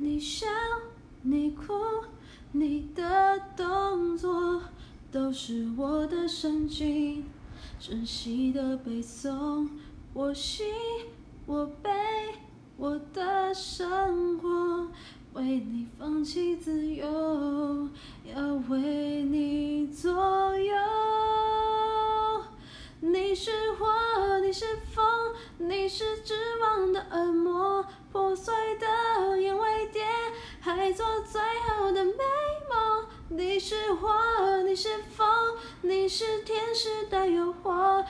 你笑，你哭，你的动作都是我的神经，珍惜的背诵。我喜，我悲，我的生活，为你放弃自由，要为你左右。你是火，你是风，你是绝望的恶做最后的美梦。你是火，你是风，你是天使的诱惑，